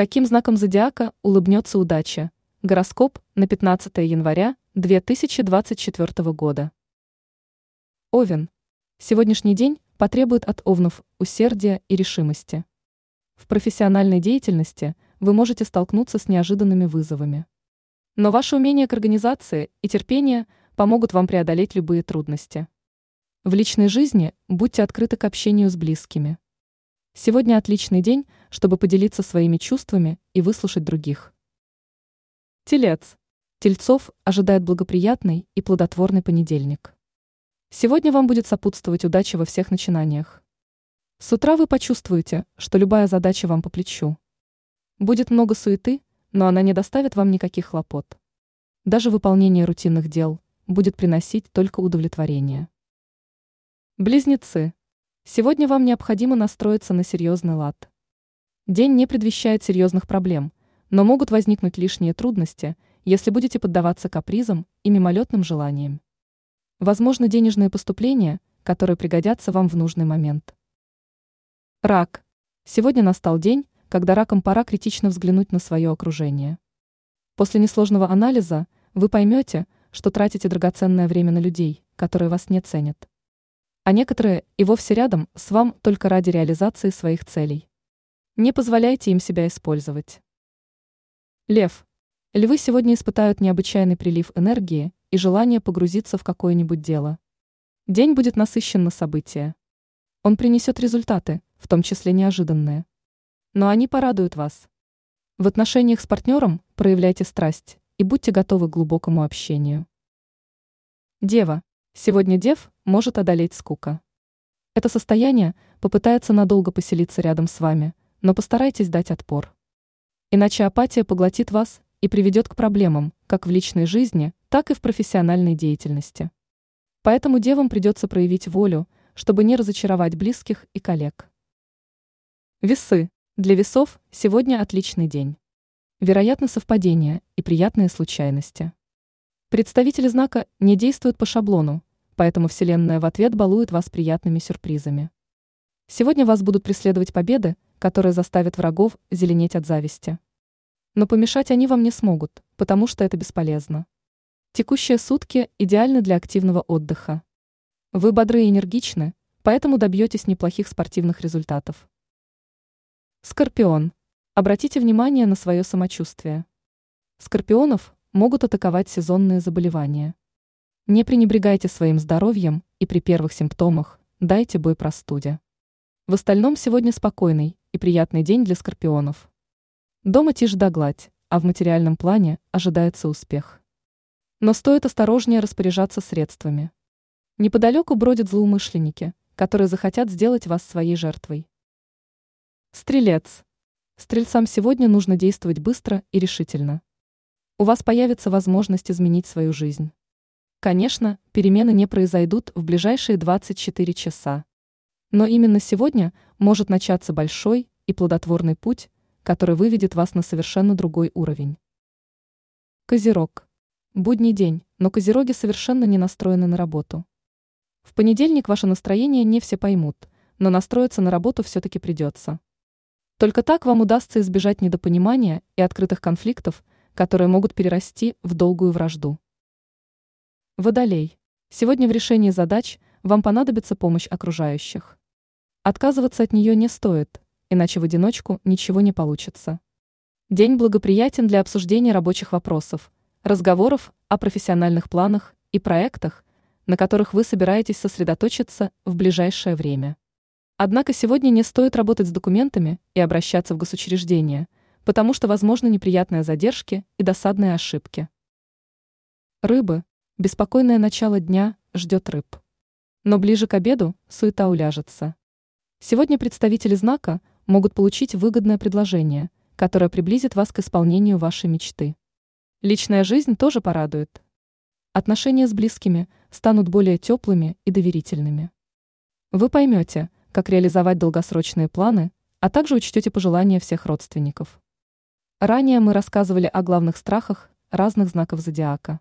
Каким знаком зодиака улыбнется удача? Гороскоп на 15 января 2024 года. Овен. Сегодняшний день потребует от овнов усердия и решимости. В профессиональной деятельности вы можете столкнуться с неожиданными вызовами. Но ваше умение к организации и терпение помогут вам преодолеть любые трудности. В личной жизни будьте открыты к общению с близкими. Сегодня отличный день, чтобы поделиться своими чувствами и выслушать других. Телец. Тельцов ожидает благоприятный и плодотворный понедельник. Сегодня вам будет сопутствовать удача во всех начинаниях. С утра вы почувствуете, что любая задача вам по плечу. Будет много суеты, но она не доставит вам никаких хлопот. Даже выполнение рутинных дел будет приносить только удовлетворение. Близнецы. Сегодня вам необходимо настроиться на серьезный лад. День не предвещает серьезных проблем, но могут возникнуть лишние трудности, если будете поддаваться капризам и мимолетным желаниям. Возможно, денежные поступления, которые пригодятся вам в нужный момент. Рак. Сегодня настал день, когда ракам пора критично взглянуть на свое окружение. После несложного анализа вы поймете, что тратите драгоценное время на людей, которые вас не ценят а некоторые и вовсе рядом с вам только ради реализации своих целей. Не позволяйте им себя использовать. Лев. Львы сегодня испытают необычайный прилив энергии и желание погрузиться в какое-нибудь дело. День будет насыщен на события. Он принесет результаты, в том числе неожиданные. Но они порадуют вас. В отношениях с партнером проявляйте страсть и будьте готовы к глубокому общению. Дева. Сегодня дев может одолеть скука. Это состояние попытается надолго поселиться рядом с вами, но постарайтесь дать отпор. Иначе апатия поглотит вас и приведет к проблемам, как в личной жизни, так и в профессиональной деятельности. Поэтому девам придется проявить волю, чтобы не разочаровать близких и коллег. Весы. Для весов сегодня отличный день. Вероятно совпадения и приятные случайности. Представители знака не действуют по шаблону, поэтому Вселенная в ответ балует вас приятными сюрпризами. Сегодня вас будут преследовать победы, которые заставят врагов зеленеть от зависти. Но помешать они вам не смогут, потому что это бесполезно. Текущие сутки идеальны для активного отдыха. Вы бодры и энергичны, поэтому добьетесь неплохих спортивных результатов. Скорпион. Обратите внимание на свое самочувствие. Скорпионов могут атаковать сезонные заболевания. Не пренебрегайте своим здоровьем и при первых симптомах дайте бой простуде. В остальном сегодня спокойный и приятный день для скорпионов. Дома тишь да гладь, а в материальном плане ожидается успех. Но стоит осторожнее распоряжаться средствами. Неподалеку бродят злоумышленники, которые захотят сделать вас своей жертвой. Стрелец. Стрельцам сегодня нужно действовать быстро и решительно у вас появится возможность изменить свою жизнь. Конечно, перемены не произойдут в ближайшие 24 часа. Но именно сегодня может начаться большой и плодотворный путь, который выведет вас на совершенно другой уровень. Козерог. Будний день, но козероги совершенно не настроены на работу. В понедельник ваше настроение не все поймут, но настроиться на работу все-таки придется. Только так вам удастся избежать недопонимания и открытых конфликтов – которые могут перерасти в долгую вражду. Водолей. Сегодня в решении задач вам понадобится помощь окружающих. Отказываться от нее не стоит, иначе в одиночку ничего не получится. День благоприятен для обсуждения рабочих вопросов, разговоров о профессиональных планах и проектах, на которых вы собираетесь сосредоточиться в ближайшее время. Однако сегодня не стоит работать с документами и обращаться в госучреждения – потому что возможны неприятные задержки и досадные ошибки. Рыбы. Беспокойное начало дня ждет рыб. Но ближе к обеду суета уляжется. Сегодня представители знака могут получить выгодное предложение, которое приблизит вас к исполнению вашей мечты. Личная жизнь тоже порадует. Отношения с близкими станут более теплыми и доверительными. Вы поймете, как реализовать долгосрочные планы, а также учтете пожелания всех родственников. Ранее мы рассказывали о главных страхах разных знаков зодиака.